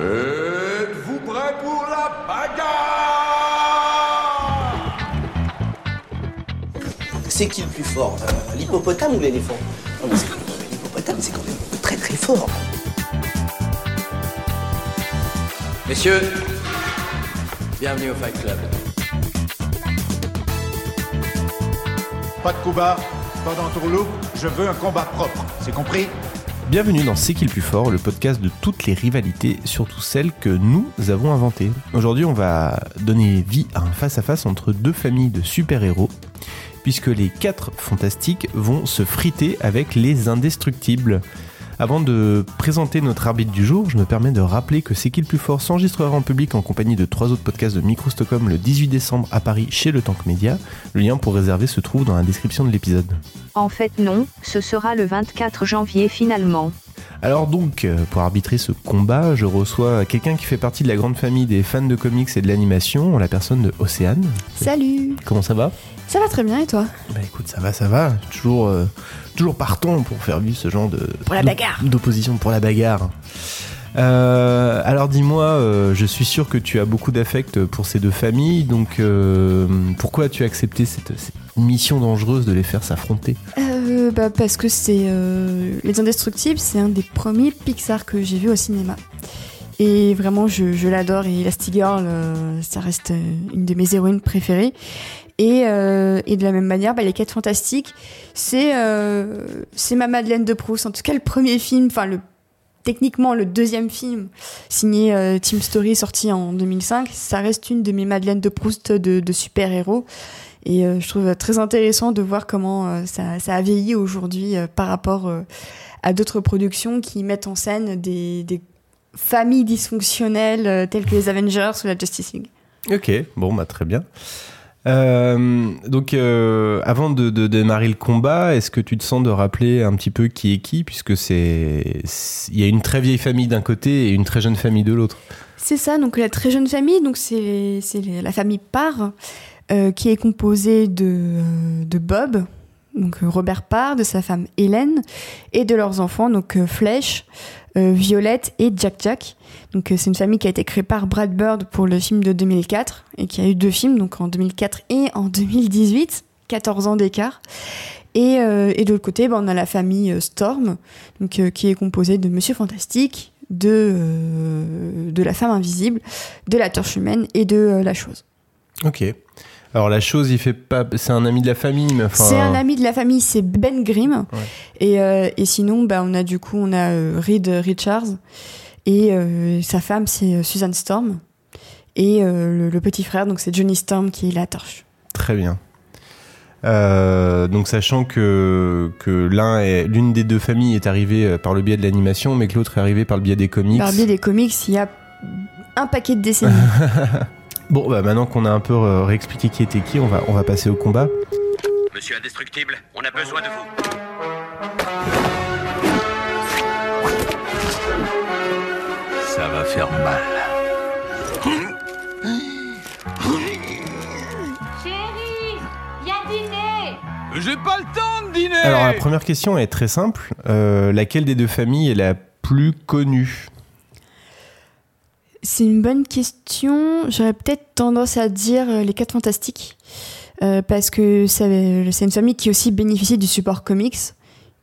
Êtes-vous prêts pour la bagarre? C'est qui le plus fort euh, L'hippopotame ou l'éléphant? Non, mais c'est- L'hippopotame, c'est quand même très très fort. Messieurs, bienvenue au Fight Club. Pas de combat, pas d'entourloupe, je veux un combat propre, c'est compris? Bienvenue dans C'est qui le plus fort, le podcast de toutes les rivalités, surtout celles que nous avons inventées. Aujourd'hui, on va donner vie à un face-à-face entre deux familles de super-héros, puisque les quatre fantastiques vont se friter avec les indestructibles. Avant de présenter notre arbitre du jour, je me permets de rappeler que C'est qui le plus fort s'enregistrera en public en compagnie de trois autres podcasts de Micro Stockholm le 18 décembre à Paris chez le Tank Média. Le lien pour réserver se trouve dans la description de l'épisode. En fait non, ce sera le 24 janvier finalement. Alors donc, euh, pour arbitrer ce combat, je reçois quelqu'un qui fait partie de la grande famille des fans de comics et de l'animation, la personne de Océane. Salut Comment ça va? Ça va très bien et toi Bah écoute, ça va, ça va. Toujours, euh, toujours partant pour faire vivre ce genre de Pour la bagarre. d'opposition pour la bagarre. Euh, alors dis-moi, euh, je suis sûr que tu as beaucoup d'affect pour ces deux familles, donc euh, pourquoi as-tu accepté cette, cette mission dangereuse de les faire s'affronter? Bah, Parce que c'est Les Indestructibles, c'est un des premiers Pixar que j'ai vu au cinéma. Et vraiment, je, je l'adore. Et Elastigirl, euh, ça reste une de mes héroïnes préférées. Et, euh, et de la même manière, bah, Les Quêtes Fantastiques, c'est euh, ma Madeleine de Proust. En tout cas, le premier film, enfin, techniquement, le deuxième film signé euh, Team Story, sorti en 2005, ça reste une de mes Madeleines de Proust de, super-héros. Et euh, je trouve très intéressant de voir comment ça, ça a vieilli aujourd'hui par rapport à d'autres productions qui mettent en scène des, des familles dysfonctionnelles telles que les Avengers ou la Justice League. Ok, bon, bah très bien. Euh, donc, euh, avant de, démarrer le combat, est-ce que tu te sens de rappeler un petit peu qui est qui, puisque c'est, il y a une très vieille famille d'un côté et une très jeune famille de l'autre? C'est ça, donc la très jeune famille, donc c'est la famille Parr, euh, qui est composée de Bob, donc euh, Robert Parr, de sa femme Hélène, et de leurs enfants, donc euh, Flèche, euh, Violette et Jack Jack. Donc c'est une famille qui a été créée par Brad Bird pour le film de 2004, et qui a eu deux films, donc en 2004 et en 2018, 14 ans d'écart. Et, de l'autre côté, bah, on a la famille Storm, donc, qui est composée de Monsieur Fantastique, de, de la femme invisible, de la torche humaine et de la chose. Ok. Alors la chose, il fait pas, c'est un ami de la famille, mais enfin. C'est un ami de la famille, c'est Ben Grimm. Ouais. Et, euh, et sinon, bah, on a du coup, on a euh, Reed Richards et euh, sa femme, c'est Susan Storm. Et euh, le, le petit frère, donc c'est Johnny Storm qui est la torche. Très bien. Donc sachant que, que l'un est l'une des deux familles est arrivée par le biais de l'animation, mais que l'autre est arrivée par le biais des comics. Par le biais des comics, il y a un paquet de décennies. Bon, bah maintenant qu'on a un peu euh, réexpliqué qui était qui, on va on va passer au combat. Monsieur Indestructible, on a besoin de vous. Ça va faire mal. Chérie, viens dîner J'ai pas le temps de dîner Alors la première question est très simple. Euh, laquelle des deux familles est la plus connue? C'est une bonne question. J'aurais peut-être tendance à dire euh, les 4 fantastiques. Euh, parce que c'est c'est une famille qui aussi bénéficie du support comics,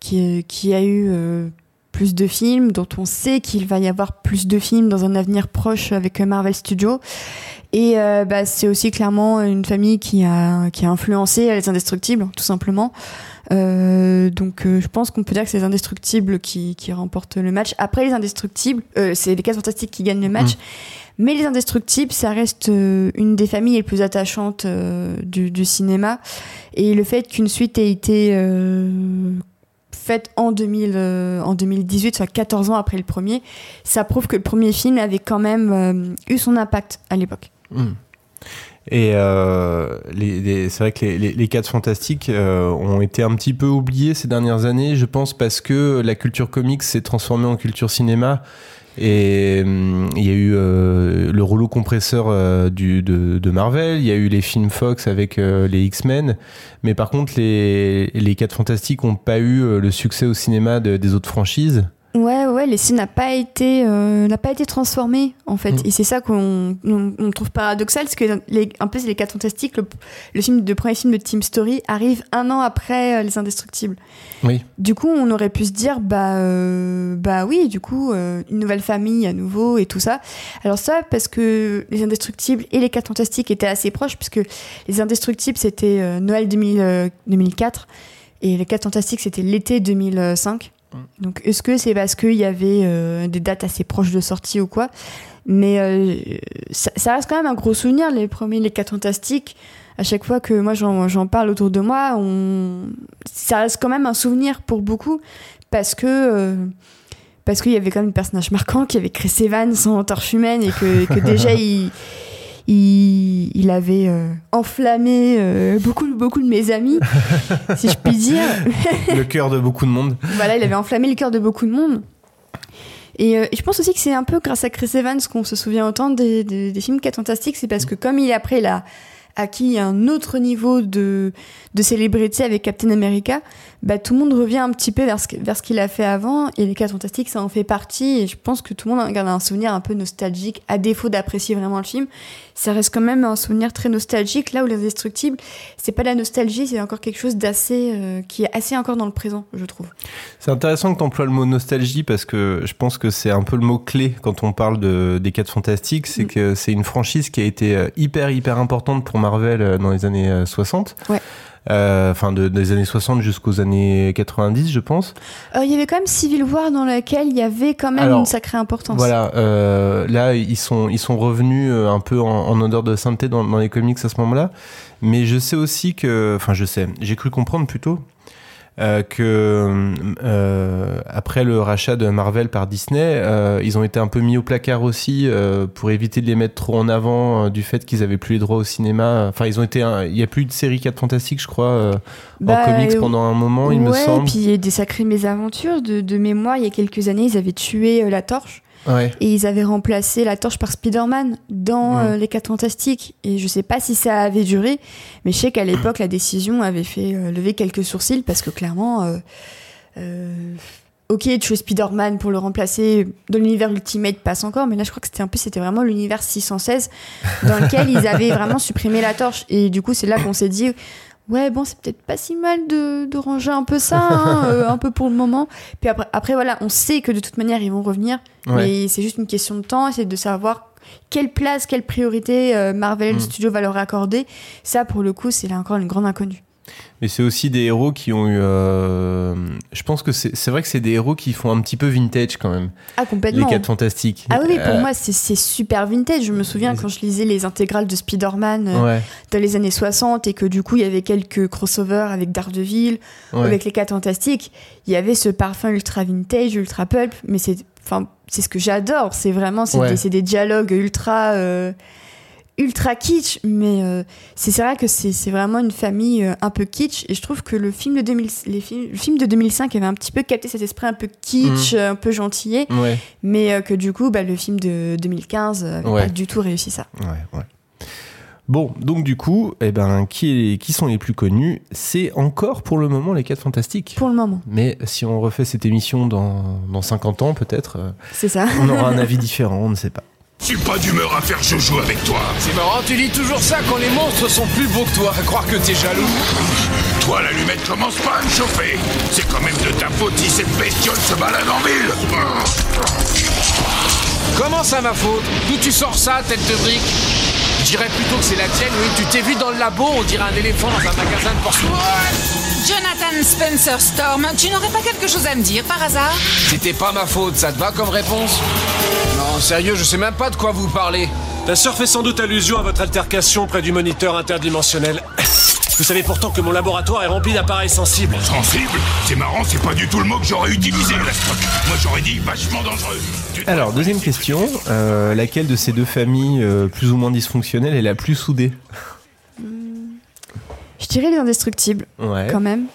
qui, a eu euh, plus de films, dont on sait qu'il va y avoir plus de films dans un avenir proche avec Marvel Studios. Et euh, bah, c'est aussi clairement une famille qui a, qui a influencé les Indestructibles, tout simplement. Euh, donc euh, je pense qu'on peut dire que c'est les Indestructibles qui, qui remportent le match. Après les Indestructibles, euh, c'est les 4 Fantastiques qui gagnent le match. Mais les Indestructibles, ça reste une des familles les plus attachantes du, du cinéma. Et le fait qu'une suite ait été euh, faite en, 2000, euh, 2018, soit 14 ans après le premier, ça prouve que le premier film avait quand même euh, eu son impact à l'époque. Hmm. Et euh, c'est vrai que les, quatre fantastiques ont été un petit peu oubliés ces dernières années, je pense, parce que la culture comics s'est transformée en culture cinéma. Et hum, il y a eu euh, le rouleau compresseur euh, de, Marvel, il y a eu les films Fox avec euh, les X-Men, mais par contre les, les quatre fantastiques n'ont pas eu euh, le succès au cinéma de- des autres franchises. Ouais, ouais, l'essai n'a pas été, euh, n'a pas été transformé en fait, Mm. et c'est ça qu'on on, on trouve paradoxal, parce que les, un peu c'est les 4 fantastiques, le, le film, le premier film de Team Story arrive un an après euh, les Indestructibles. Oui. Du coup, on aurait pu se dire, bah, euh, bah oui, du coup, euh, une nouvelle famille à nouveau et tout ça. Alors ça, parce que les Indestructibles et les 4 fantastiques étaient assez proches, puisque les Indestructibles c'était euh, Noël 2000, euh, 2004 et les 4 fantastiques c'était l'été 2005. Donc, est-ce que c'est parce qu'il y avait euh, des dates assez proches de sortie ou quoi? Mais euh, ça, ça reste quand même un gros souvenir, les premiers, les 4 fantastiques. À chaque fois que moi j'en parle autour de moi, on... ça reste quand même un souvenir pour beaucoup parce que. euh, parce qu'il y avait quand même des personnages marquants, qu'il y avait Chris Evans en torche humaine et que, que déjà il, il, il avait euh, enflammé euh, beaucoup, beaucoup de mes amis, si je puis dire. le cœur de beaucoup de monde. Voilà, il avait enflammé le cœur de beaucoup de monde. Et, euh, et je pense aussi que c'est un peu grâce à Chris Evans qu'on se souvient autant des, des, des films 4 fantastiques, c'est parce que comme il après il a acquis un autre niveau de, de célébrité avec Captain America, bah, tout le monde revient un petit peu vers ce, vers ce qu'il a fait avant, et les 4 fantastiques ça en fait partie, et je pense que tout le monde garde un souvenir un peu nostalgique, à défaut d'apprécier vraiment le film, ça reste quand même un souvenir très nostalgique, là où Les Indestructibles, c'est pas la nostalgie, c'est encore quelque chose d'assez, euh, qui est assez encore dans le présent, je trouve. C'est intéressant que tu emploies le mot nostalgie parce que je pense que c'est un peu le mot clé quand on parle de, des 4 fantastiques. C'est Mm. que c'est une franchise qui a été euh, hyper, hyper importante pour Marvel euh, dans les années euh, 60. Ouais. Euh, Enfin, de- des années 60 jusqu'aux années 90, je pense. Euh, Il y avait quand même Civil War dans lequel il y avait quand même Alors, une sacrée importance. Voilà, euh, là ils sont ils sont revenus un peu en, en odeur de sainteté dans, dans les comics à ce moment-là, mais je sais aussi que, enfin je sais, j'ai cru comprendre plutôt euh, que euh, après le rachat de Marvel par Disney, euh, ils ont été un peu mis au placard aussi pour éviter de les mettre trop en avant du fait qu'ils avaient plus les droits au cinéma. Enfin ils ont été, il y a plus de série 4 fantastiques je crois euh, Bah, en comics pendant un moment il me semble. et puis il y a des sacrées mésaventures de, de mémoire. Il y a quelques années, ils avaient tué la torche Ouais. et ils avaient remplacé la torche par Spider-Man dans Ouais. euh, les 4 Fantastiques. Et je sais pas si ça avait duré, mais je sais qu'à l'époque, la décision avait fait euh, lever quelques sourcils parce que clairement. euh, Ok, tuer Spider-Man pour le remplacer dans l'univers Ultimate passe encore, mais là je crois que c'était un peu, c'était vraiment l'univers 616 dans lequel ils avaient vraiment supprimé la torche. Et du coup, c'est là qu'on s'est dit, ouais, bon, c'est peut-être pas si mal de, de ranger un peu ça, hein, euh, un peu pour le moment. Puis après, après, voilà, on sait que de toute manière, ils vont revenir, Ouais. mais c'est juste une question de temps, c'est de savoir quelle place, quelle priorité euh, Marvel Mm. Studios va leur accorder. Ça, pour le coup, c'est là encore une grande inconnue. Mais c'est aussi des héros qui ont eu. euh, Je pense que c'est vrai que c'est des héros qui font un petit peu vintage quand même. Ah, Les complètement. 4 fantastiques. Ah oui, pour Euh, moi, c'est super vintage. Je me souviens quand je lisais les intégrales de Spider-Man euh, Ouais, dans les années 60 et que du coup, il y avait quelques crossovers avec Daredevil, ou ouais. avec les 4 fantastiques. Il y avait ce parfum ultra vintage, ultra pulp, mais c'est enfin, ce que j'adore. C'est vraiment, c'est Ouais. des, dialogues ultra. euh, ultra kitsch mais euh, c'est vrai que c'est vraiment une famille euh, un peu kitsch et je trouve que le film de 2000 les films, le film de 2005 avait un petit peu capté cet esprit un peu kitsch Mm. euh, un peu gentillet Ouais, mais euh, que du coup bah, le film de 2015 avait Ouais. pas du tout réussi ça ouais. Bon, donc du coup, eh ben, qui, est- qui sont les plus connus? C'est encore pour le moment les 4 fantastiques. pour le moment Mais si on refait cette émission dans, dans 50 ans, peut-être, c'est ça on aura un avis différent, on ne sait pas. Je suis pas d'humeur à faire joujou avec toi. C'est marrant, tu dis toujours ça quand les monstres sont plus beaux que toi. À croire que t'es jaloux. Toi, l'allumette commence pas à me chauffer. C'est quand même de ta faute si cette bestiole se balade en ville. Comment ça, ma faute? D'où tu sors ça, tête de brique? Je dirais plutôt que c'est la tienne, oui. Tu t'es vu dans le labo, on dirait un éléphant dans un magasin de porcelaine. Jonathan Spencer Storm, tu n'aurais pas quelque chose à me dire par hasard? C'était pas ma faute, ça te va comme réponse? Non, sérieux, je sais même pas de quoi vous parlez. La sœur fait sans doute allusion à votre altercation près du moniteur interdimensionnel. Vous savez pourtant que mon laboratoire est rempli d'appareils sensibles. Sensible C'est marrant, c'est pas du tout le mot que j'aurais utilisé. Moi, j'aurais dit vachement dangereux. Alors, deuxième question. Euh, laquelle de ces deux familles euh, plus ou moins dysfonctionnelles est la plus soudée? Je dirais les indestructibles, Ouais. quand même.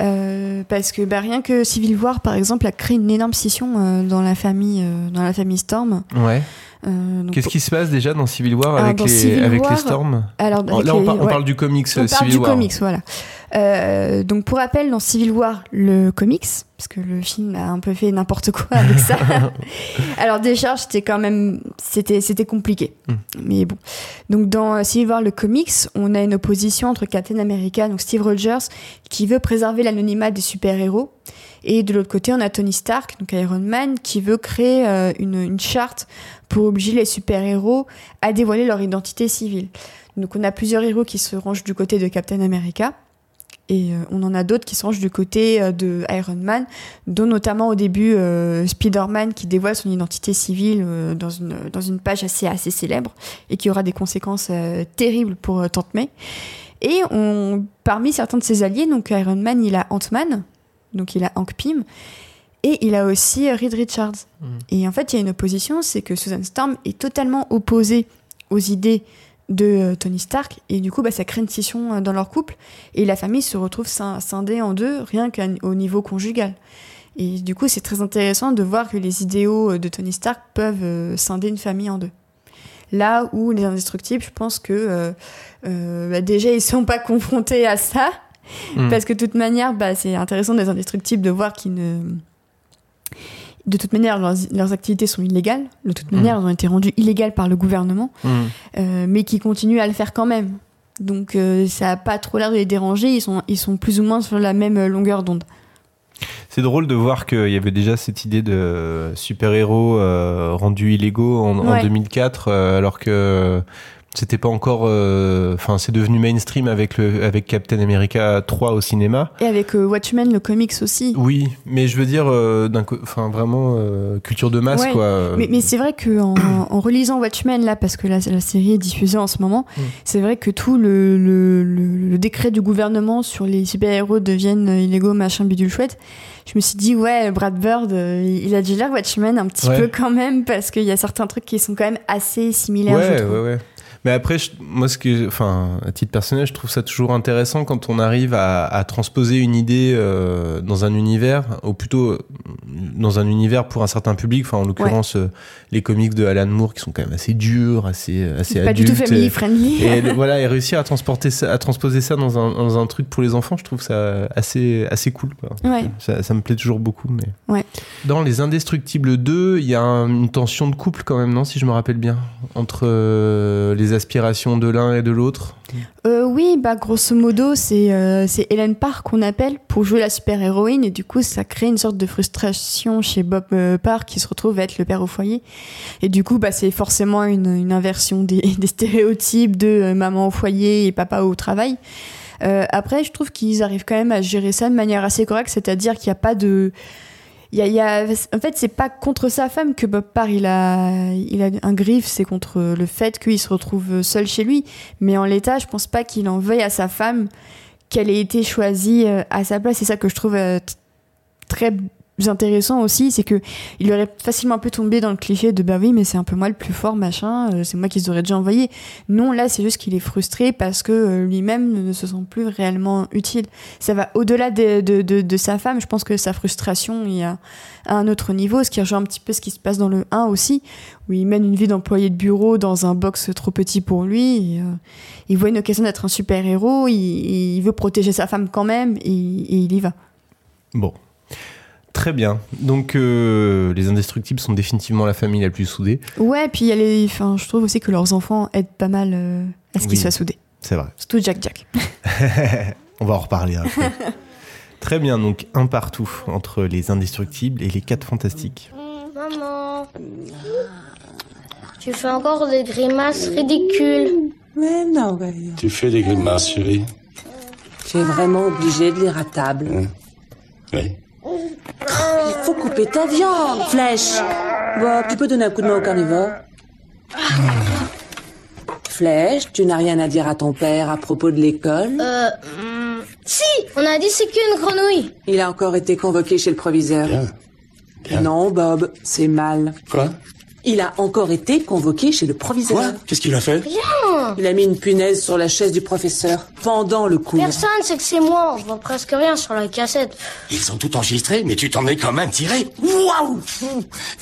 Euh, parce que bah, rien que Civil War, par exemple, a créé une énorme scission euh, dans, la famille, euh, dans la famille Storm. Ouais. Euh, Qu'est-ce qui se passe déjà dans Civil War avec, les, Civil avec les War, Storms alors, avec Là, on, les- par- on ouais. parle du comics On euh, parle Civil du War. comics, voilà. Euh, donc pour rappel, dans Civil War, le comics, parce que le film a un peu fait n'importe quoi avec ça. Alors déjà, c'était quand même, c'était, c'était compliqué. Hmm. Mais bon. Donc dans Civil War, le comics, on a une opposition entre Captain America, donc Steve Rogers, qui veut préserver l'anonymat des super-héros. Et de l'autre côté, on a Tony Stark, donc Iron Man, qui veut créer euh, une, charte pour obliger les super-héros à dévoiler leur identité civile. Donc on a plusieurs héros qui se rangent du côté de Captain America. Et euh, on en a d'autres qui se rangent du côté euh, de Iron Man, dont notamment au début Spider-Man qui dévoile son identité civile dans, une, dans une page assez, assez célèbre et qui aura des conséquences terribles pour Tante May. Et parmi certains de ses alliés, donc Iron Man, il a Ant-Man, donc il a Hank Pym, et il a aussi euh, Reed Richards. Et en fait, il y a une opposition, c'est que Susan Storm est totalement opposée aux idées de euh, Tony Stark, et du coup, bah, ça crée une scission euh, dans leur couple, et la famille se retrouve scin- scindée en deux, rien qu'au niveau conjugal. Et du coup, c'est très intéressant de voir que les idéaux de Tony Stark peuvent scinder une famille en deux. Là où les indestructibles, je pense que euh, euh, bah, déjà, ils sont pas confrontés à ça, Mm. parce que de toute manière, bah, c'est intéressant des indestructibles de voir qu'ils ne... De toute manière, leurs, leurs activités sont illégales. De toute Mm. manière, elles ont été rendues illégales par le gouvernement, Mm. euh, mais qui continuent à le faire quand même. Donc, euh, ça n'a pas trop l'air de les déranger. Ils sont, ils sont plus ou moins sur la même longueur d'onde. C'est drôle de voir qu'il y avait déjà cette idée de super-héros euh, rendus illégaux en, en Ouais. 2004, euh, alors que c'était pas encore. euh, Enfin, c'est devenu mainstream avec, le, avec Captain America 3 au cinéma. Et avec euh, Watchmen, le comics aussi. Oui, mais je veux dire, euh, enfin, vraiment culture de masse, Ouais. quoi. Mais, mais c'est vrai qu'en en relisant Watchmen, là, parce que la, la série est diffusée en ce moment, Mm. c'est vrai que tout le, le, le- le décret du gouvernement sur les super-héros deviennent illégaux, machin, bidule chouette, je me suis dit, ouais, Brad Bird, il a dû lire Watchmen un petit Ouais. peu quand même, parce qu'il y a certains trucs qui sont quand même assez similaires, je Ouais, trouve. ouais, ouais. Mais après, je- moi, ce que, enfin, à titre personnel, je trouve ça toujours intéressant quand on arrive à, transposer une idée euh, dans un univers, ou plutôt dans un univers pour un certain public. Enfin, en l'occurrence, euh, les comics de Alan Moore qui sont quand même assez durs, assez, assez Pas du adultes. tout family friendly. Et, voilà, et réussir à transporter ça, à transposer ça dans un, dans un truc pour les enfants, je trouve ça assez, assez cool. Ouais. Ça, ça me plaît toujours beaucoup. Mais Ouais. dans Les Indestructibles 2, il y a un- une tension de couple quand même, non Si je me rappelle bien, entre euh, les aspirations de l'un et de l'autre? Euh, oui, bah grosso modo, c'est euh, Helen Parr qu'on appelle pour jouer la super-héroïne et du coup, ça crée une sorte de frustration chez Bob euh, Parr qui se retrouve à être le père au foyer. Et du coup, bah c'est forcément une, inversion des, stéréotypes de euh, maman au foyer et papa au travail. Après, je trouve qu'ils arrivent quand même à gérer ça de manière assez correcte, c'est-à-dire qu'il n'y a pas de y a, en fait, c'est pas contre sa femme que Bob Parr il a, il a un griffe, c'est contre le fait qu'il se retrouve seul chez lui. Mais en l'état, je pense pas qu'il en veuille à sa femme qu'elle ait été choisie euh, à sa place. C'est ça que je trouve euh, très intéressant aussi, c'est que il aurait facilement pu tomber dans le cliché de bah oui, mais c'est un peu moi le plus fort, machin, euh, c'est moi qui les aurais déjà envoyés. Non, là, c'est juste qu'il est frustré parce que euh, lui-même ne se sent plus réellement utile. Ça va au-delà de, de, de, sa femme. Je pense que sa frustration, y a à un autre niveau, ce qui rejoint un petit peu ce qui se passe dans le 1 aussi, où il mène une vie d'employé de bureau dans un box trop petit pour lui. euh, il voit une occasion d'être un super-héros, il veut protéger sa femme quand même, et, et il y va. Bon. Très bien. Donc, euh, les indestructibles sont définitivement la famille la plus soudée. Ouais, puis il y a les, enfin, je trouve aussi que leurs enfants aident pas mal euh, à ce qu'ils Oui. soient soudés. C'est vrai. Surtout Jack Jack. On va en reparler après. Très bien, donc un partout entre les indestructibles et les quatre fantastiques. Maman, tu fais encore des grimaces ridicules. Mais non, ouais. Tu fais des grimaces, chérie Tu es vraiment obligé de lire à table. Oui. Il faut couper ta viande, Flèche. Bon, tu peux donner un coup de main au carnivore. Flèche, tu n'as rien à dire à ton père à propos de l'école Euh, si, on a dit c'est qu'une grenouille. Il a encore été convoqué chez le proviseur. Non, Bob, c'est mal. Quoi? Il a encore été convoqué chez le proviseur. Quoi? Qu'est-ce qu'il a fait? Rien. Il a mis une punaise sur la chaise du professeur pendant le cours. Personne sait que c'est moi. On voit presque rien sur la cassette. Ils sont tout enregistrés, mais tu t'en es quand même tiré. Waouh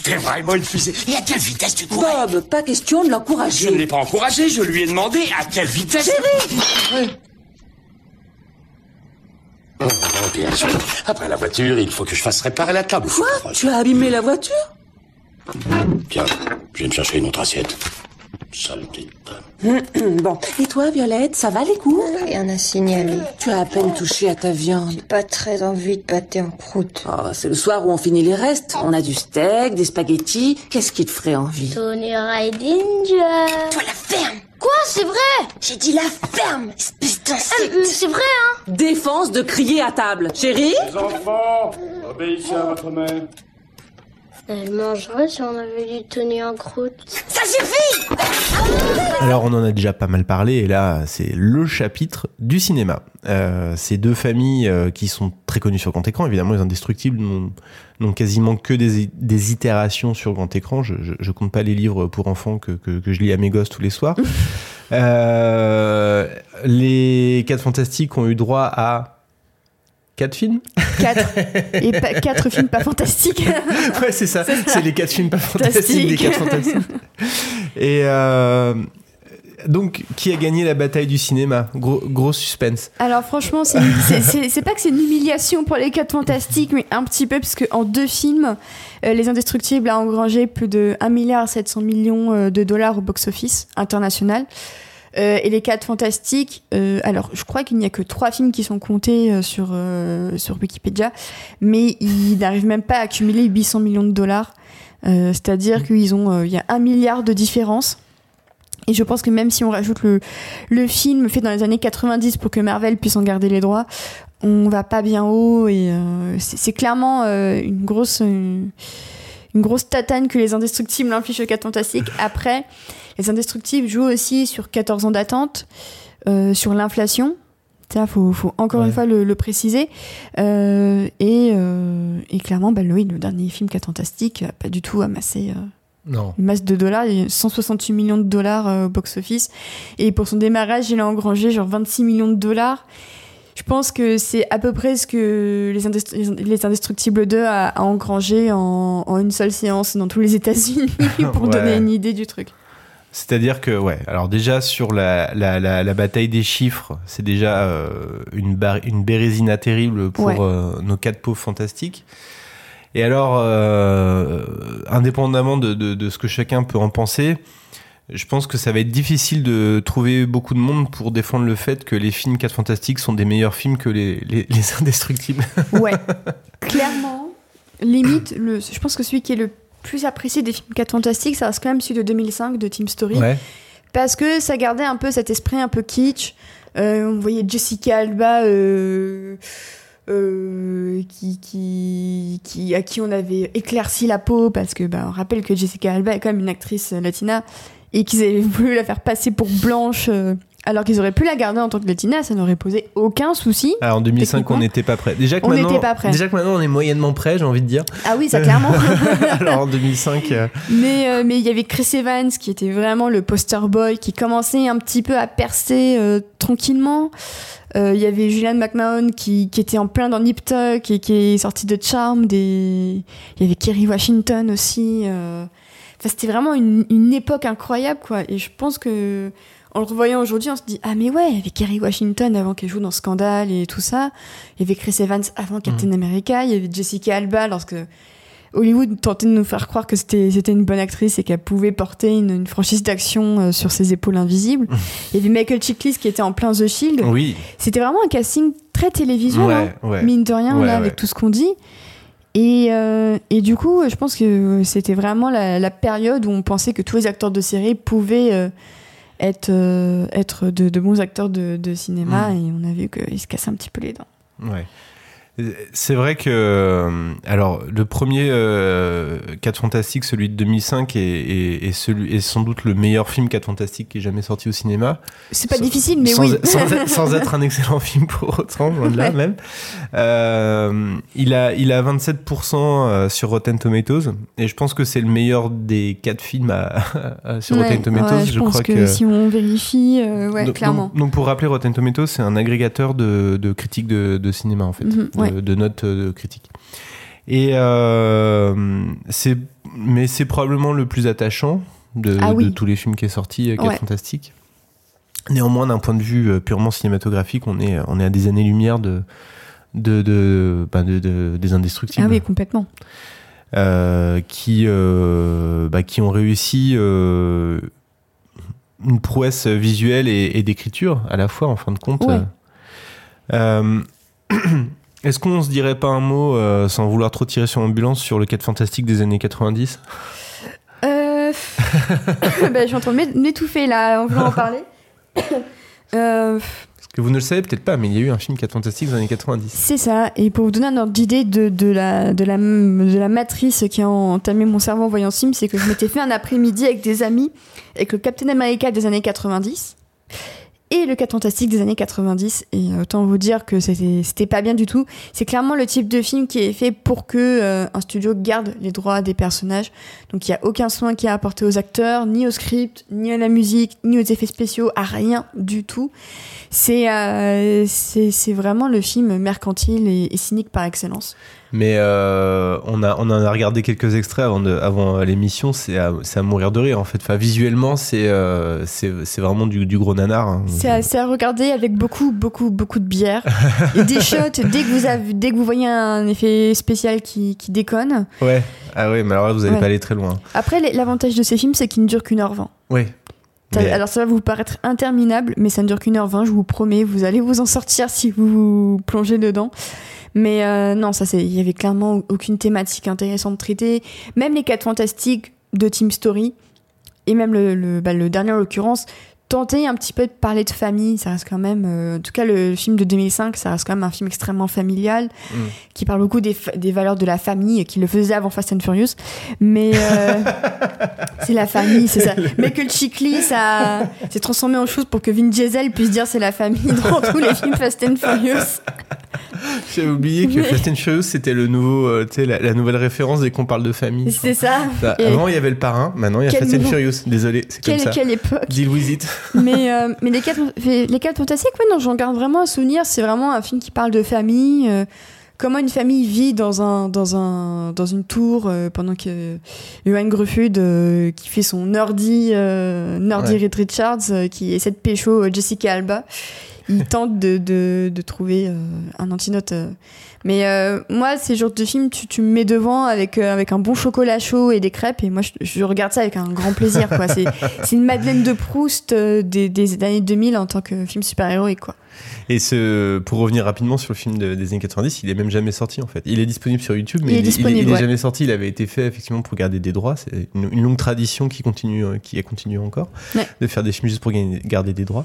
T'es vraiment une fusée. Et à quelle vitesse tu courais? Bob, pas question de l'encourager. Je ne l'ai pas encouragé, je lui ai demandé à quelle vitesse. Chérie oh, bien sûr. Après la voiture, il faut que je fasse réparer la table. Quoi? Tu as abîmé la voiture? Tiens, je viens de chercher une autre assiette. Sale petite. Bon, et toi, Violette, ça va les cours? Rien à signaler. Tu as à peine touché à ta viande. Pas très envie de pâté en croûte. Oh, c'est le soir où on finit les restes. On a du steak, des spaghettis. Qu'est-ce qui te ferait envie? Tony Ridinger. Toi la ferme. Quoi, c'est vrai? J'ai dit la ferme, espèce d'insecte. c'est vrai, hein? Défense de crier à table. Chérie? Les enfants, obéissez à votre mère. Elle mangerait si on avait dit Tony en croûte. Ça suffit Alors on en a déjà pas mal parlé et là c'est le chapitre du cinéma. Euh, ces deux familles euh, qui sont très connues sur grand écran, évidemment les indestructibles n'ont n'ont quasiment que des, des itérations sur grand écran. Je, je, je compte pas les livres pour enfants que, que, que je lis à mes gosses tous les soirs. Euh, les quatre fantastiques ont eu droit à quatre films. Quatre. Et pas- quatre films pas fantastiques. ouais, c'est ça. C'est les quatre films pas fantastiques des quatre fantastiques. Et euh, donc, qui a gagné la bataille du cinéma? Gros, gros suspense. Alors franchement, c'est pas que c'est une humiliation pour les 4 fantastiques, mais un petit peu, parce qu'en deux films, euh, Les Indestructibles a engrangé plus de 1 milliard 700 millions euh, de dollars au box-office international. Euh, et les 4 fantastiques, euh, alors je crois qu'il n'y a que trois films qui sont comptés euh, sur, sur Wikipédia, mais ils n'arrivent même pas à accumuler 800 millions de dollars. C'est-à-dire qu'ils ont, il y a un milliard de différence. Et je pense que même si on rajoute le, le film fait dans les années 90 pour que Marvel puisse en garder les droits, on va pas bien haut et c'est clairement une grosse une, une grosse tatane que les indestructibles infligent aux 4 fantastiques. Après, les indestructibles jouent aussi sur 14 ans d'attente, euh, sur l'inflation. Ça, faut, faut encore une fois le, le préciser. Euh, et, euh, et clairement, bah, le, oui, le dernier film 4 fantastiques a pas du tout amassé Non. une masse de dollars, il y a 168 millions de dollars au box-office. Et pour son démarrage, il a engrangé genre 26 millions de dollars. Je pense que c'est à peu près ce que les, Indest- les- les Indestructibles 2 a, a engrangé en, en une seule séance dans tous les États-Unis pour Ouais. donner une idée du truc. C'est-à-dire que, ouais, alors déjà sur la, la, la, la bataille des chiffres, c'est déjà euh, une, bar- une bérésina terrible pour Ouais. euh, nos quatre pauvres fantastiques. Et alors, euh, indépendamment de, de, de ce que chacun peut en penser, je pense que ça va être difficile de trouver beaucoup de monde pour défendre le fait que les films 4 fantastiques sont des meilleurs films que les, les, les indestructibles. Ouais, clairement. Limite, le, je pense que celui qui est le plus apprécié des films 4 fantastiques, ça reste quand même celui de 2005 de Team Story. Ouais. Parce que ça gardait un peu cet esprit un peu kitsch. Euh, on voyait Jessica Alba euh, euh, qui, qui, qui, à qui on avait éclairci la peau parce que bah, on rappelle que Jessica Alba est quand même une actrice latina et qu'ils avaient voulu la faire passer pour blanche alors qu'ils auraient pu la garder en tant que latina, ça n'aurait posé aucun souci. Alors en 2005, Techniquement. on n'était pas prêt. Déjà que On maintenant, n'était pas prêt. Déjà que maintenant, on est moyennement prêt, j'ai envie de dire. Ah oui, ça clairement. alors en 2005. euh, Mais euh, mais il y avait Chris Evans qui était vraiment le poster boy qui commençait un petit peu à percer euh, tranquillement. Euh, Il y avait Julian McMahon qui, qui était en plein dans Nip Tuck et qui est sorti de Charm. Des... Il y avait Kerry Washington aussi. euh. Enfin, c'était vraiment une, une époque incroyable, quoi. Et je pense que en le revoyant aujourd'hui, on se dit ah mais ouais, il y avait Kerry Washington avant qu'elle joue dans Scandale et tout ça. Il y avait Chris Evans avant Captain Mm. America. Il y avait Jessica Alba lorsque Hollywood tentait de nous faire croire que c'était c'était une bonne actrice et qu'elle pouvait porter une, une franchise d'action euh, sur ses épaules invisibles. Il y avait Michael Chiklis qui était en plein The Shield. Oui. C'était vraiment un casting très télévisuel, Ouais, hein, ouais. mine de rien, Ouais, là, avec tout ce qu'on dit. Et, euh, et du coup, je pense que c'était vraiment la, la période où on pensait que tous les acteurs de série pouvaient euh, être, euh, être de, de bons acteurs de, de cinéma Mm. et on a vu qu'ils se cassaient un petit peu les dents. Ouais. C'est vrai que euh, alors le premier euh, 4 Fantastiques, celui de 2005, est, est, est celui, est sans doute le meilleur film 4 Fantastiques qui est jamais sorti au cinéma. C'est pas Sans- difficile, mais sans, oui. sans, être, sans être un excellent film pour autant, loin de là Ouais. même. Euh, il a il a 27% euh, sur Rotten Tomatoes et je pense que c'est le meilleur des quatre films à, à- sur Ouais, Rotten Tomatoes. ouais, je, pense crois que, si on vérifie, euh, ouais, donc, clairement. donc- donc pour rappeler, Rotten Tomatoes, c'est un agrégateur de, de critiques de, de cinéma, en fait, Mhm, de, ouais. de notes euh, de critiques. Et euh, c'est, mais c'est probablement le plus attachant de, Ah oui. de tous les films qui est sorti, euh, qui est fantastique. Néanmoins, d'un point de vue purement cinématographique, on est, on est à des années-lumière de, de, de, bah, de- de- des Indestructibles Ah oui, complètement. euh, qui, euh, bah, qui ont réussi euh, une prouesse visuelle et, et d'écriture à la fois, en fin de compte. Ouais. Est-ce qu'on se dirait pas un mot, euh, sans vouloir trop tirer sur l'ambulance, sur le 4 fantastique des années 90 Euh... bah, je suis en train de m'é- m'étouffer là en voulant en parler. Euh, Parce que vous ne le savez peut-être pas, mais il y a eu un film 4 fantastique des années 90. C'est ça. Et pour vous donner un ordre d'idée de, de, la, de, la, de la matrice qui a entamé mon cerveau en voyant ce film, c'est que je m'étais fait un après-midi avec des amis, avec le Captain America des années 90 et le 4 Fantastique des années 90. Et autant vous dire que c'était pas bien du tout. C'est clairement le type de film qui est fait pour que euh, un studio garde les droits des personnages. Donc il y a aucun soin qui est apporté aux acteurs, ni au script, ni à la musique, ni aux effets spéciaux, à rien du tout. C'est euh, vraiment le film mercantile et cynique par excellence. Mais euh, on, a, on en a regardé quelques extraits avant, de- avant l'émission, c'est à, mourir de rire en fait. Enfin, visuellement, c'est euh, c'est vraiment du, du gros nanar. hein. C'est à, regarder avec beaucoup, beaucoup, beaucoup de bière. Et des shots, dès que vous, avez, dès que vous voyez un effet spécial qui, qui déconne. Ouais, ah ouais, mais alors là, vous n'allez Ouais. pas aller très loin. Après, l'avantage de ces films, c'est qu'ils ne durent qu'une heure vingt. Mais- Alors ça va vous paraître interminable, mais ça ne dure qu'une heure vingt, je vous promets, vous allez vous en sortir si vous vous plongez dedans. Mais euh, non, ça il y avait clairement aucune thématique intéressante traitée. Même les 4 fantastiques de Team Story, et même le, le, bah, le dernier en l'occurrence, tenter un petit peu de parler de famille, ça reste quand même, euh, en tout cas le film de 2005, ça reste quand même un film extrêmement familial, Mm. qui parle beaucoup des, valeurs de la famille, qui le faisait avant Fast and Furious. Mais euh, c'est la famille, c'est ça. Michael Chiklis ça s'est transformé en chose pour que Vin Diesel puisse dire c'est la famille dans tous les films Fast and Furious. J'avais oublié que Fast and Furious c'était le nouveau, euh, tu sais, la, la nouvelle référence dès qu'on parle de famille. C'est ça. Ça, Et Avant il y avait le parrain, maintenant il y a Fast and Furious. Désolé, c'est comme ça. quelle époque. Deal with it. mais, euh, mais les quatre, les quatre fantastiques, ouais, non, j'en garde vraiment un souvenir. C'est vraiment un film qui parle de famille. euh, comment une famille vit dans, un, dans, un, dans une tour euh, pendant que Johan Gruffudd, euh, qui fait son nerdy, euh, Ouais. Richards, qui essaie de pécho Jessica Alba, il tente de, de, de trouver euh, un antidote. euh. Mais euh, moi, ces genres de films, tu, tu me mets devant avec, euh, avec un bon chocolat chaud et des crêpes, et moi, je, je regarde ça avec un grand plaisir. quoi. C'est c'est une Madeleine de Proust des, des années 2000 en tant que film super-héroïque. quoi. Et ce, pour revenir rapidement sur le film de- des années 90, il est même jamais sorti en fait. Il est disponible sur YouTube, mais Il est il, disponible, il est ouais. jamais sorti. Il avait été fait effectivement pour garder des droits. C'est une, une longue tradition qui continue, euh, qui a continué encore, Ouais. de faire des films juste pour gagner- garder des droits.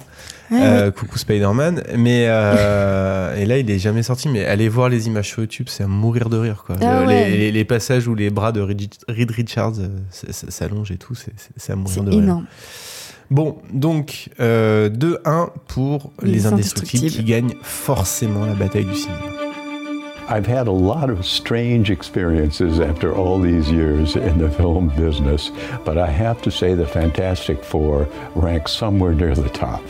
Ouais, Euh. Coucou Spider-Man. Mais euh, et là, il est jamais sorti. Mais allez voir les images sur YouTube, c'est à mourir de rire quoi. Ah Le- les, les- les passages où les bras de Reed Richards euh, s'allongent et tout, c'est- à mourir de rire. Bon, donc euh, 2-1 pour les, Les indestructibles, Indestructibles. qui gagnent forcément la bataille du cinéma. I've had a lot of strange experiences after all these years in the film business, but I have to say the Fantastic Four ranks somewhere near the top.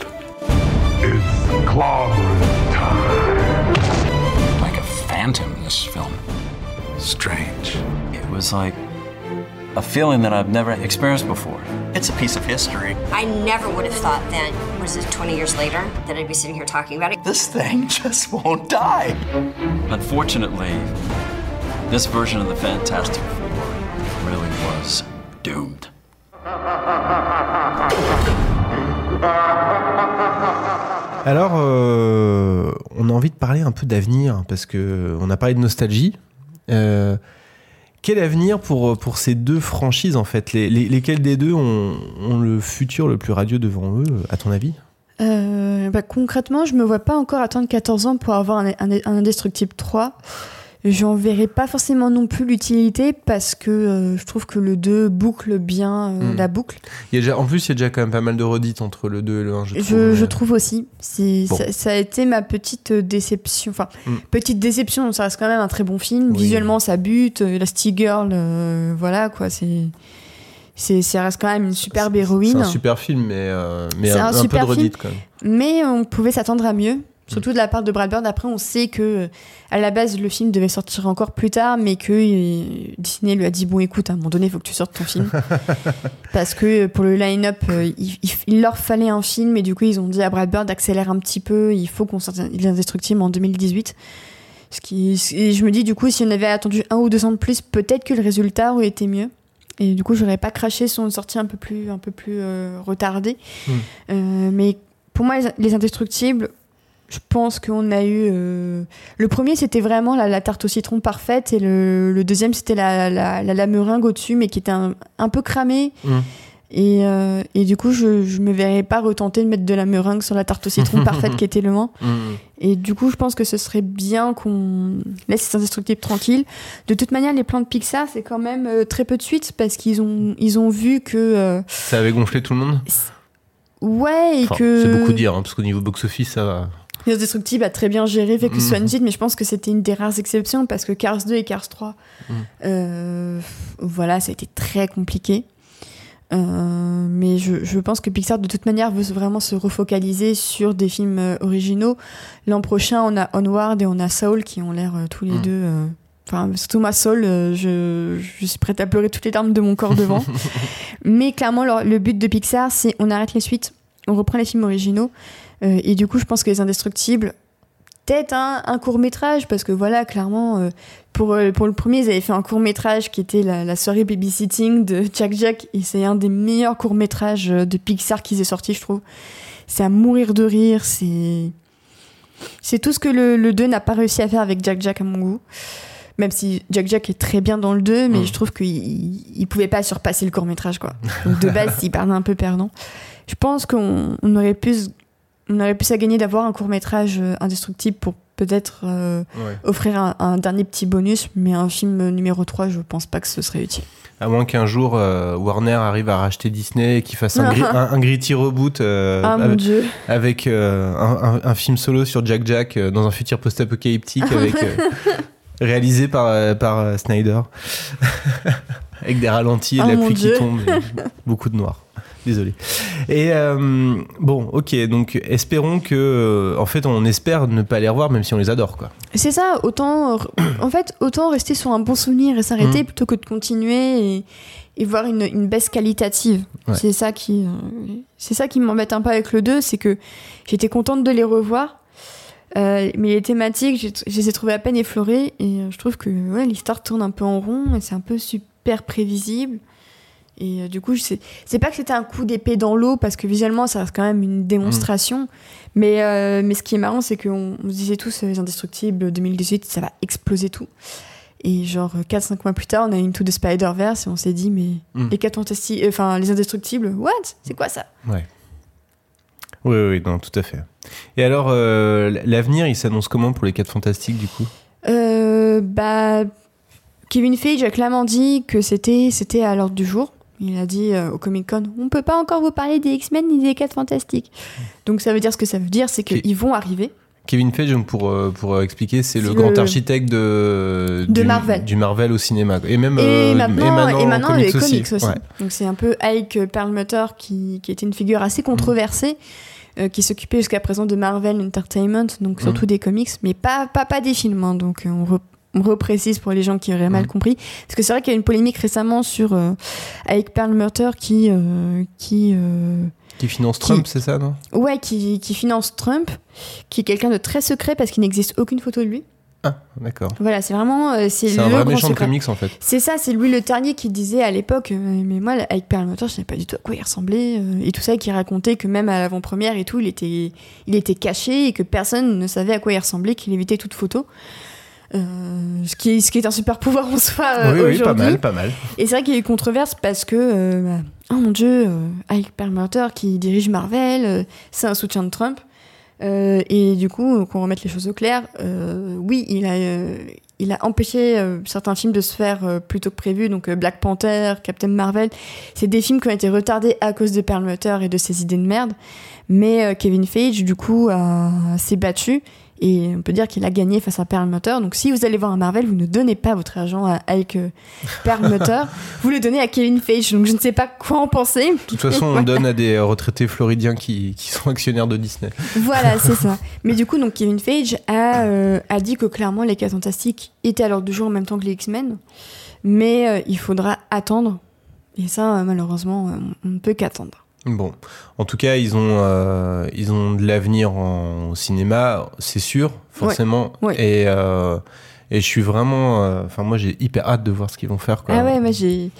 It's clobbering time. Like a phantom, this film. Strange. It was like a feeling that I've never experienced before. It's a piece of history. I never would have thought then, was it 20 years later, that I'd be sitting here talking about it. This thing just won't die. Unfortunately, this version of the Fantastic Four really was doomed. Alors, euh, on a envie de parler un peu d'avenir, parce que on a parlé de nostalgie. Euh, quel avenir pour, pour ces deux franchises, en fait? Les, les- Lesquelles des deux ont, le futur le plus radieux devant eux, à ton avis? Euh, bah, concrètement, je me vois pas encore attendre 14 ans pour avoir un, un- un Indestructible 3. J'en verrai pas forcément non plus l'utilité parce que euh, je trouve que le 2 boucle bien euh, Hmm. la boucle. il y a déjà, En plus, il y a déjà quand même pas mal de redites entre le 2 et le 1, je trouve. Je, je mais- trouve aussi. C'est, Bon. ça, ça a été ma petite euh, déception. Enfin, Mm. petite déception, ça reste quand même un très bon film. Visuellement, ça bute. La Girl, euh, voilà quoi. C'est, c'est, ça reste quand même une superbe C'est héroïne. un super film, mais, euh, mais C'est un, un un peu super de redites film. quand même. Mais on pouvait s'attendre à mieux, surtout de la part de Brad Bird. Après, on sait que euh, à la base, le film devait sortir encore plus tard, mais que euh, Disney lui a dit bon, écoute, à un moment donné, il faut que tu sortes ton film, parce que euh, pour le line-up, euh, il, leur fallait un film, et du coup, ils ont dit à Brad Bird d'accélérer un petit peu. Il faut qu'on sorte Les Indestructibles en 2018. Ce qui, et je me dis, du coup, si on avait attendu un ou deux ans de plus, peut-être que le résultat aurait été mieux. Et du coup, j'aurais pas craché sur une sortie un peu plus, un peu plus euh, retardée. Hmm. Mais pour moi, les, les Indestructibles, je pense qu'on a eu. euh, Le premier, c'était vraiment la, la tarte au citron parfaite, et le, le deuxième, c'était la, la, meringue au-dessus, mais qui était un, un peu cramée. Mm. Et, euh, et du coup, je, je me verrais pas retenter de mettre de la meringue sur la tarte au citron parfaite qui était le moins. Mm. Et du coup, je pense que ce serait bien qu'on laisse les indestructibles tranquilles. De toute manière, les plans de Pixar, c'est quand même euh, très peu de suite parce qu'ils ont, ils ont vu que. euh, Ça avait gonflé tout le monde? Ouais, et Enfin, que. C'est beaucoup dire, hein, parce qu'au niveau box-office, ça va. Les Indestructibles a très bien géré avec Mhm. Swansea, mais je pense que c'était une des rares exceptions parce que Cars 2 et Cars 3, Mhm. euh, voilà, ça a été très compliqué. Euh, mais je, je pense que Pixar, de toute manière, veut vraiment se refocaliser sur des films euh, originaux. L'an prochain, on a Onward et on a Soul qui ont l'air euh, tous les Mhm. deux. Enfin, surtout ma Soul, je, je suis prête à pleurer toutes les larmes de mon corps devant. mais clairement, leur- le but de Pixar, c'est on arrête les suites, on reprend les films originaux. Euh, et du coup, je pense que Les Indestructibles, peut-être un, un court métrage, parce que voilà, clairement, euh, pour, euh, pour le premier, ils avaient fait un court métrage qui était la, la soirée babysitting de Jack Jack, et c'est un des meilleurs courts métrages de Pixar qu'ils aient sorti, je trouve. C'est à mourir de rire, c'est. C'est tout ce que le, le 2 n'a pas réussi à faire avec Jack Jack à mon goût. Même si Jack Jack est très bien dans le 2, mais Mm. je trouve qu'il il, il pouvait pas surpasser le court métrage, quoi. Donc de base, il partait un peu perdant. Je pense qu'on on aurait plus on aurait plus à gagner d'avoir un court métrage indestructible pour peut-être euh, Ouais. offrir un, un dernier petit bonus, mais un film numéro 3, je pense pas que ce serait utile. À moins qu'un jour euh, Warner arrive à racheter Disney et qu'il fasse un, gri- un, un gritty reboot euh, Ah, avec, euh, un, film solo sur Jack Jack euh, dans un futur post-apocalyptique avec, euh, réalisé par, euh, par euh, Snyder avec des ralentis et de Oh, la pluie qui tombe et beaucoup de noir. Désolé. Et euh, bon, ok, donc espérons que, euh, en fait, on espère ne pas les revoir, même si on les adore, quoi. C'est ça, autant euh, en fait autant rester sur un bon souvenir et s'arrêter Mhm. plutôt que de continuer et, et voir une, une baisse qualitative. Ouais. C'est ça qui euh, c'est ça qui m'embête un peu avec le 2, c'est que j'étais contente de les revoir. euh, mais les thématiques, je les ai trouvées à peine effleurées et je trouve que ouais, l'histoire tourne un peu en rond et c'est un peu super prévisible. Et euh, du coup, c'est pas que c'était un coup d'épée dans l'eau parce que visuellement, ça reste quand même une démonstration. Mais, euh, mais ce qui est marrant, c'est qu'on on se disait tous, euh, les Indestructibles 2018, ça va exploser tout. Et genre 4-5 mois plus tard, on a Into the Spider-Verse et on s'est dit, mais Mm. les 4 fantastiques, euh, enfin les Indestructibles, what? C'est quoi ça? Ouais. Oui, oui, non, tout à fait. Et alors, l'avenir, il s'annonce comment pour les 4 fantastiques, du coup? Euh, Bah. Kevin Feige a clairement dit que c'était c'était à l'ordre du jour. Il a dit euh, au Comic Con on peut pas encore vous parler des X-Men ni des 4 fantastiques. Donc ça veut dire ce que ça veut dire, c'est qu'ils vont arriver. Kevin Feige, donc, pour, euh, pour euh, expliquer, c'est le grand architecte de, De du, Marvel. du Marvel au cinéma. Et même Et euh, maintenant, et maintenant comics les comics aussi. Ouais. Donc c'est un peu Ike Perlmutter qui, qui était une figure assez controversée, euh, qui s'occupait jusqu'à présent de Marvel Entertainment, donc surtout des comics, mais pas, pas, pas des films. hein. donc on re- reprécise pour les gens qui auraient mal compris. Parce que c'est vrai qu'il y a une polémique récemment sur euh, avec Perlmutter qui euh, qui euh, Qui finance Trump, c'est ça, non? Ouais qui, qui finance Trump, qui est quelqu'un de très secret parce qu'il n'existe aucune photo de lui. Ah, d'accord. Voilà, c'est vraiment euh, c'est un vrai méchant de comics, en fait. C'est ça, c'est Louis Le Ternier qui disait à l'époque, mais moi avec Perlmutter, je savais pas du tout à quoi il ressemblait et tout ça, qui racontait que même à l'avant-première et tout, il était il était caché et que personne ne savait à quoi il ressemblait, qu'il évitait toute photo. Euh, ce, qui est, ce qui est un super pouvoir en soi euh, oui, oui, pas mal, pas mal. Et c'est vrai qu'il y a eu controverse parce que, euh, bah, oh mon dieu, Ike Perlmutter qui dirige Marvel, c'est un soutien de Trump. Et du coup, qu'on remette les choses au clair, oui, il a, il a empêché certains films de se faire plus tôt que prévu. Donc Black Panther, Captain Marvel, c'est des films qui ont été retardés à cause de Perlmutter et de ses idées de merde. Mais Kevin Feige, du coup, s'est battu. Et on peut dire qu'il a gagné face à Perlmutter. Donc si vous allez voir un Marvel, vous ne donnez pas votre argent à Ike euh, Perlmutter, vous le donnez à Kevin Feige. Donc je ne sais pas quoi en penser. De toute façon, on donne à des retraités floridiens qui, qui sont actionnaires de Disney. Voilà, c'est ça. Mais du coup, donc Kevin Feige a, euh, a dit que clairement les cas fantastiques étaient à l'ordre du jour en même temps que les X-Men, mais euh, il faudra attendre. Et ça, euh, malheureusement, euh, on ne peut qu'attendre. Bon, en tout cas, ils ont, euh, ils ont de l'avenir en cinéma, c'est sûr, forcément. Ouais, ouais. Et, euh, et je suis vraiment. euh, Enfin, moi, j'ai hyper hâte de voir ce qu'ils vont faire. Quoi. Ah ouais, moi j'ai.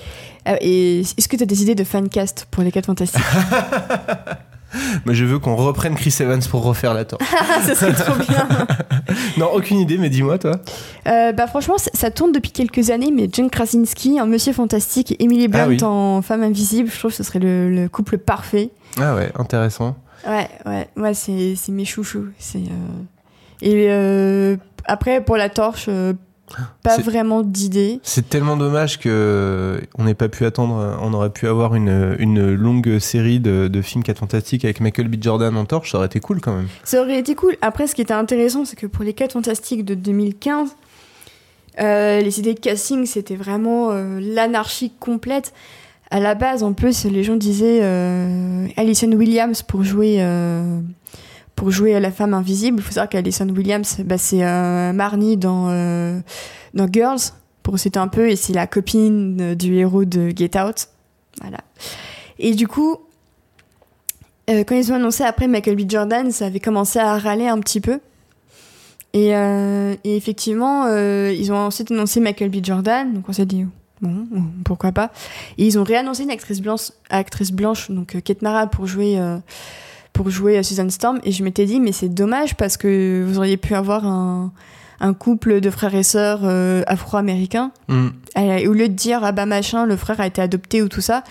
Ah, et est-ce que tu as des idées de fancast pour les 4 fantastiques? Mais je veux qu'on reprenne Chris Evans pour refaire la torche. Ça serait trop bien. non, aucune idée, mais dis-moi, toi. Euh, bah franchement, ça, tourne depuis quelques années, mais John Krasinski en Monsieur Fantastique et Emily Blunt Ah oui. en Femme Invisible, je trouve que ce serait le, le couple parfait. Ah ouais, intéressant. Ouais, ouais, moi c'est c'est mes chouchous. C'est euh, et euh, après pour la torche, pas vraiment d'idée. C'est tellement dommage que on n'ait pas pu attendre. On aurait pu avoir une, une longue série de, de films 4 fantastiques avec Michael B. Jordan en torche. Ça aurait été cool quand même. Ça aurait été cool. Après, ce qui était intéressant, c'est que pour les 4 fantastiques de 2015, euh, les idées de casting, c'était vraiment euh, l'anarchie complète. À la base, en plus, les gens disaient euh, Alison Williams pour jouer, euh, pour jouer la femme invisible. Il faut savoir qu'Alison Williams, bah, c'est euh, Marnie dans, euh, dans Girls, pour citer un peu, et c'est la copine euh, du héros de Get Out. Voilà. Et du coup, quand ils ont annoncé après Michael B. Jordan, ça avait commencé à râler un petit peu. Et, effectivement, ils ont ensuite annoncé Michael B. Jordan, donc on s'est dit bon, pourquoi pas. Et ils ont réannoncé une actrice blanche, actrice blanche donc Kate Mara pour jouer pour jouer à Susan Storm. Et je m'étais dit mais c'est dommage parce que vous auriez pu avoir un, un couple de frères et sœurs euh, afro-américains. Mm. Et au lieu de dire ah bah machin, le frère a été adopté ou tout ça,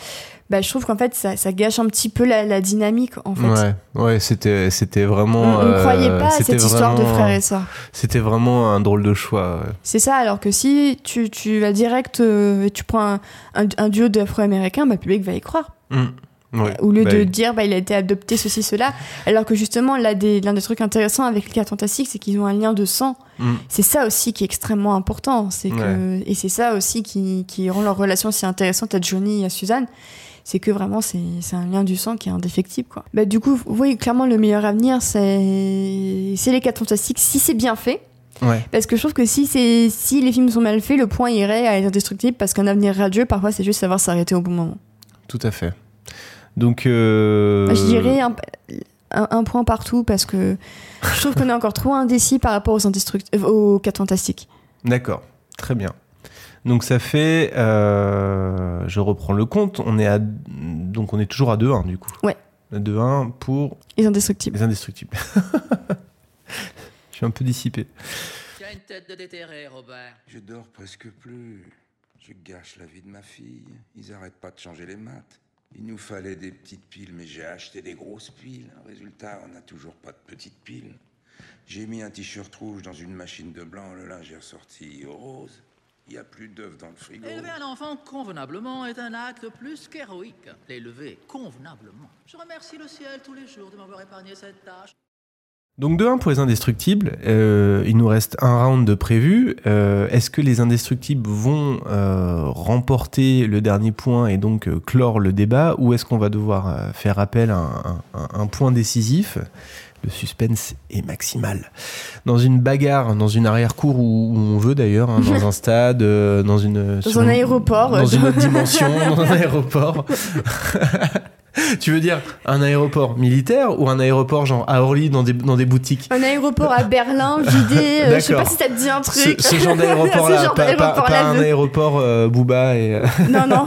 bah je trouve qu'en fait ça, ça gâche un petit peu la, la dynamique en fait. Ouais, ouais, c'était, c'était vraiment. On- euh, croyait pas à cette histoire de frères et sœurs. C'était vraiment un drôle de choix. ouais. C'est ça, alors que si tu, tu vas direct euh, et tu prends un, un, un duo d'afro-américains, bah, le public va y croire. Mm. Ouais. Au lieu Bah, de dire bah, il a été adopté, ceci, cela. Alors que justement, l'un des, trucs intéressants avec les quatre fantastiques, c'est qu'ils ont un lien de sang. Mm. C'est ça aussi qui est extrêmement important. C'est que, Et c'est ça aussi qui, qui rend leur relation si intéressante à Johnny et à Suzanne. C'est que vraiment, c'est, un lien du sang qui est indéfectible. Quoi. Bah, du coup, oui, clairement, le meilleur avenir, c'est, c'est les quatre fantastiques si c'est bien fait. Ouais. Parce que je trouve que si, si les films sont mal faits, le point irait à être indestructible parce qu'un avenir radieux, parfois, c'est juste savoir s'arrêter au bon moment. Tout à fait. Donc. euh, Je dirais un, un- un point partout parce que je trouve qu'on est encore trop indécis par rapport aux, euh, aux 4 fantastiques. D'accord, très bien. Donc ça fait, euh, je reprends le compte, on est à, donc on est toujours à 2-1 du coup. Ouais. 2-1 pour Les indestructibles. les indestructibles. je suis un peu dissipé. Tu as une tête de déterré, Robert. Je dors presque plus. Je gâche la vie de ma fille. Ils arrêtent pas de changer les maths. Il nous fallait des petites piles, mais j'ai acheté des grosses piles. Résultat, on n'a toujours pas de petites piles. J'ai mis un t-shirt rouge dans une machine de blanc, le linge est ressorti rose. Il n'y a plus d'œufs dans le frigo. Élever un enfant convenablement est un acte plus qu'héroïque. L'élever convenablement. Je remercie le ciel tous les jours de m'avoir épargné cette tâche. Donc 2-1 pour les indestructibles. Euh, il nous reste un round de prévu. Euh, Est-ce que les indestructibles vont euh, remporter le dernier point et donc euh, clore le débat ou est-ce qu'on va devoir euh, faire appel à un, point décisif? Le suspense est maximal. Dans une bagarre, dans une arrière-cour où, où on veut d'ailleurs, hein, dans un stade, euh, dans une... Dans sur un aéroport, Dans une autre dimension, dans un aéroport. tu veux dire un aéroport militaire ou un aéroport genre à Orly dans des, dans des boutiques Un aéroport à Berlin, vidé, euh, je sais pas si ça te dit un truc. ce genre Ce d'aéroport-là, genre pas, pas- d'aéroport pas un aéroport euh, Booba et... euh, Non, non,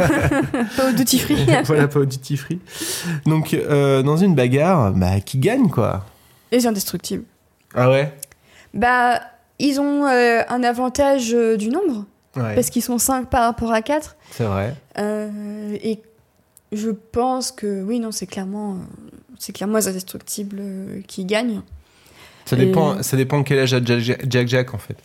pas au duty free. voilà, pas au duty free. Donc, euh, dans une bagarre, bah, qui gagne, quoi? Les indestructibles. Ah ouais? Bah, ils ont euh, un avantage euh, du nombre. Ouais. Parce qu'ils sont 5 par rapport à 4. C'est vrai. et je pense que oui, non, c'est clairement, euh, c'est clairement les indestructibles euh, qui gagnent. Ça Et- dépend, ça dépend quel âge a Jack Jack, en fait.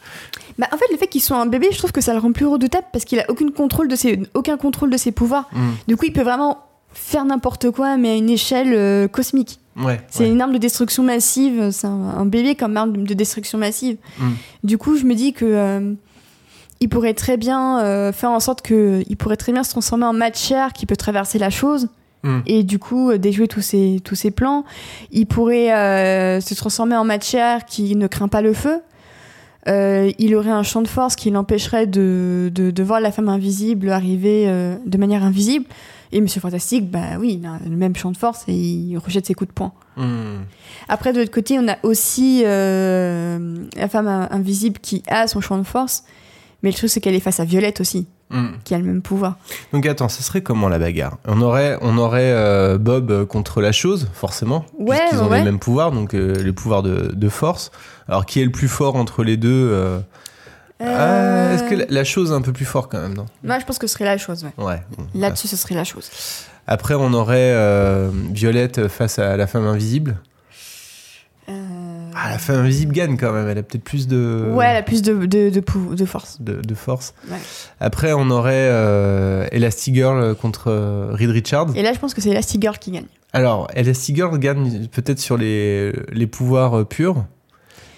Bah, en fait, le fait qu'ils soient un bébé, je trouve que ça le rend plus redoutable parce qu'il a aucun contrôle de ses, aucun contrôle de ses pouvoirs. Mm. Du coup, il peut vraiment faire n'importe quoi, mais à une échelle euh, cosmique. Ouais. C'est une arme de destruction massive. C'est un, un bébé comme arme de destruction massive. Mm. Du coup, je me dis que euh, il pourrait très bien euh, faire en sorte que il pourrait très bien se transformer en matière qui peut traverser la chose. Mm. Et du coup, euh, déjouer tous ses, tous ses plans. Il pourrait euh, se transformer en matière qui ne craint pas le feu. Euh, il aurait un champ de force qui l'empêcherait de, de, de voir la femme invisible arriver de manière invisible. Et Monsieur Fantastique, bah oui, il a le même champ de force et il rejette ses coups de poing. Hmm. Après, de l'autre côté, on a aussi la femme in- invisible qui a son champ de force. Mais le truc, c'est qu'elle est face à Violette aussi, Hmm. qui a le même pouvoir. Donc attends, ce serait comment la bagarre? On aurait, on aurait euh, Bob contre la chose, forcément. Ouais, puisqu'ils ont ouais. les mêmes pouvoirs, donc euh, les pouvoirs de, de force. Alors qui est le plus fort entre les deux euh, ah, Est-ce que la, la chose est un peu plus fort quand même, non? Moi, je pense que ce serait la chose, ouais. Ouais. bon. Là-dessus, ce serait la chose. Après, on aurait euh, Violette face à la femme invisible. Ah, la femme invisible gagne quand même. Elle a peut-être plus de. Ouais, elle a plus de, de, de, pou- de force. de, de force. Ouais. Après, on aurait euh, Elastigirl contre euh, Reed Richards. Et là, je pense que c'est Elastigirl qui gagne. Alors, Elastigirl gagne peut-être sur les, les pouvoirs euh, purs,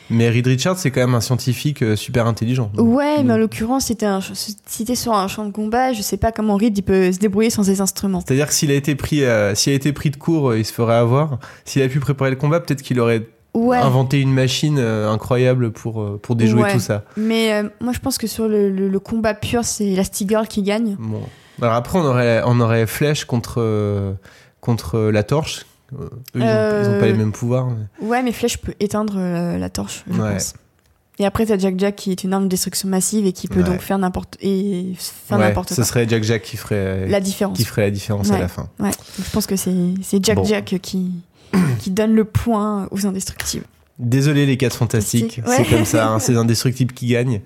mais Reed Richards, c'est quand même un scientifique super intelligent. Ouais, mais en l'occurrence, si t'es sur un champ de combat, je sais pas comment Reed il peut se débrouiller sans ses instruments. C'est-à-dire que s'il a été pris, euh, s'il a été pris de court, il se ferait avoir. S'il a pu préparer le combat, peut-être qu'il aurait Ouais. inventé une machine euh, incroyable pour, euh, pour déjouer Ouais. tout ça. Mais euh, moi, je pense que sur le, le- le combat pur, c'est Elastigirl qui gagne. Bon. Alors après, on aurait, on aurait Flèche contre, contre la torche. Eux, ils, ont, Euh, ils ont pas les mêmes pouvoirs. mais- Ouais, mais Flèche peut éteindre la torche, je Ouais. pense. Et après, t'as Jack Jack qui est une arme de destruction massive et qui peut donc faire n'importe et faire Ouais, n'importe ce quoi. serait Jack Jack qui ferait La différence. Qui ferait la différence à la fin. Ouais. Donc, je pense que c'est c'est Jack Bon. Jack qui qui donne le point aux indestructibles. Désolé les 4 fantastiques, Fantastique, c'est comme ça, hein, c'est indestructible qui gagne.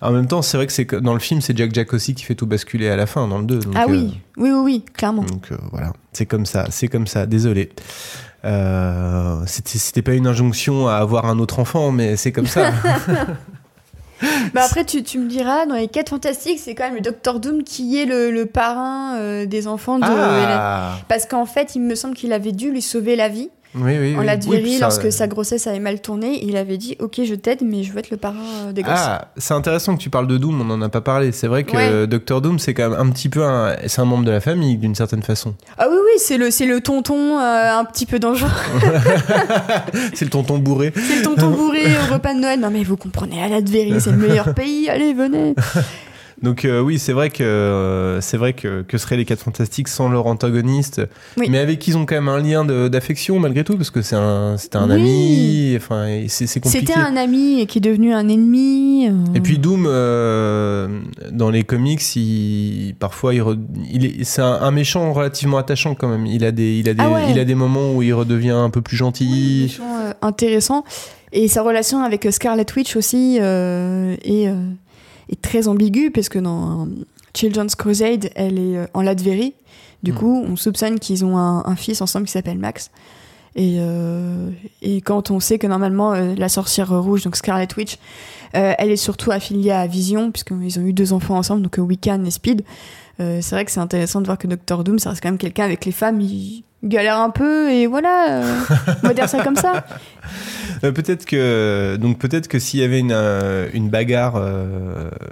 En même temps, c'est vrai que c'est dans le film, c'est Jack Jack aussi qui fait tout basculer à la fin, dans le 2. donc, ah euh, oui, oui, oui, oui, clairement. Donc euh, voilà, c'est comme ça, c'est comme ça, désolé. Euh, c'était pas une injonction à avoir un autre enfant, mais c'est comme ça. Bah après, tu, tu me diras, dans les 4 fantastiques, c'est quand même le Docteur Doom qui est le, le parrain euh, des enfants de Ah. Parce qu'en fait, il me semble qu'il avait dû lui sauver la vie. Oui, oui, en oui. Latvérie, Oui, ça- lorsque sa grossesse avait mal tourné, il avait dit Ok, je t'aide, mais je veux être le parrain euh, des gosses. Ah, c'est intéressant que tu parles de Doom, on en a pas parlé. C'est vrai que Ouais. Docteur Doom, c'est quand même un petit peu un, c'est un membre de la famille d'une certaine façon. Ah oui, oui, c'est le, c'est le tonton euh, un petit peu dangereux. c'est le tonton bourré. c'est le tonton bourré au repas de Noël. Non, mais vous comprenez, à Latvérie, c'est le meilleur pays. Allez, venez. Donc euh, oui, c'est vrai que euh, c'est vrai que que seraient les quatre fantastiques sans leur antagoniste, Oui. mais avec qui ils ont quand même un lien d'affection malgré tout parce que c'est un c'était un Oui. ami, enfin c'est compliqué. C'était un ami et qui est devenu un ennemi. euh. Et puis Doom, dans les comics, il, parfois il, re- il est, c'est un, un méchant relativement attachant quand même. Il a des, il a des, Ah ouais. il a des moments où il redevient un peu plus gentil. méchant, intéressant. Et sa relation avec Scarlet Witch aussi euh, est, est très ambiguë, parce que dans Children's Crusade, elle est euh, en Latvérie. Du Hmm. coup, on soupçonne qu'ils ont un, un fils ensemble qui s'appelle Max. Et, euh, et quand on sait que normalement, euh, la sorcière rouge, donc Scarlet Witch, euh, elle est surtout affiliée à Vision, puisqu'ils ont eu deux enfants ensemble, donc Wiccan et Speed. Euh, c'est vrai que c'est intéressant de voir que Doctor Doom, ça reste quand même quelqu'un avec les femmes, il galère un peu, et voilà, euh, on va dire ça comme ça. Euh, peut-être que donc peut-être que s'il y avait une, euh, une bagarre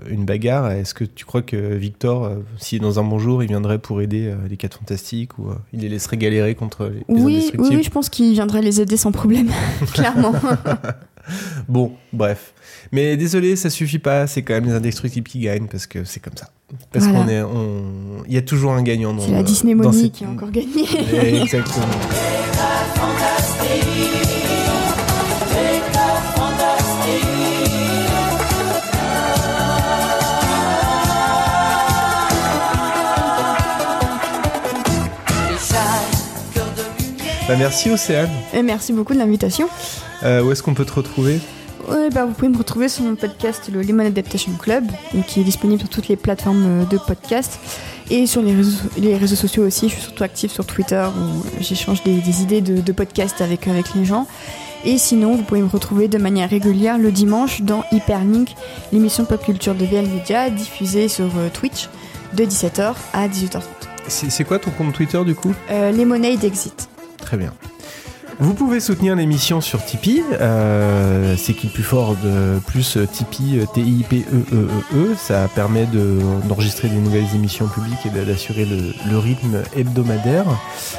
une bagarre, est-ce que tu crois que Victor, est dans un bon jour, il viendrait pour aider les 4 fantastiques ou il les laisserait galérer contre les, Oui, oui, oui, je pense qu'il viendrait les aider sans problème, clairement. Bon, bref. Mais désolé, ça suffit pas. C'est quand même les indestructibles qui gagnent parce que c'est comme ça. Parce Voilà. qu'on est, on, il y a toujours un gagnant. dans C'est la Disney Money qui a encore gagné. Exactement. Bah, merci Océane. Et merci beaucoup de l'invitation. Euh, où est-ce qu'on peut te retrouver? Ouais, bah, vous pouvez me retrouver sur mon podcast, le Lemon Adaptation Club, qui est disponible sur toutes les plateformes euh, de podcast et sur les réseaux, les réseaux sociaux aussi. Je suis surtout active sur Twitter où j'échange des, des idées de, de podcast avec, avec les gens. Et sinon, vous pouvez me retrouver de manière régulière le dimanche dans Hyperlink, l'émission pop culture de VL Media diffusée sur euh, Twitch de 17h à 18h30. C'est c'est quoi ton compte Twitter du coup? Euh, Lemonade Exit. Très bien. Vous pouvez soutenir l'émission sur Tipeee. Euh, c'est qui le plus fort de plus euh, Tipeee, euh, T-I-P-E-E-E-E. Ça permet de- d'enregistrer des nouvelles émissions publiques et d'assurer le, le rythme hebdomadaire.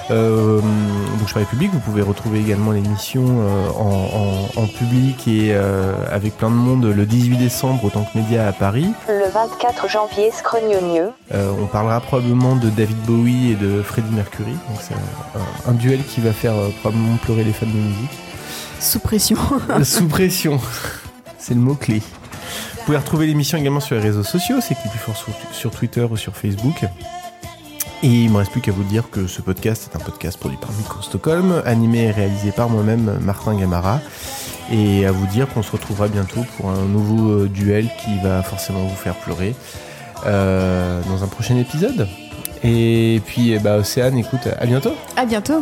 Euh, donc, je parlais public. Vous pouvez retrouver également l'émission euh, en, en- en public et euh, avec plein de monde le 18 décembre au Tank Média à Paris. Le 24 janvier, Scrognonieux. Euh, on parlera probablement de David Bowie et de Freddie Mercury. Donc c'est un, un duel qui va faire probablement pleurer les fans de musique. Sous pression. Sous pression, c'est le mot-clé. Vous pouvez retrouver l'émission également sur les réseaux sociaux, c'est qui plus fort sur, sur Twitter ou sur Facebook. Et il me reste plus qu'à vous dire que ce podcast est un podcast produit par Micro Stockholm, animé et réalisé par moi-même, Martin Gamara. Et à vous dire qu'on se retrouvera bientôt pour un nouveau euh, duel qui va forcément vous faire pleurer euh, dans un prochain épisode. Et puis, bah, Océane, écoute, à bientôt. À bientôt.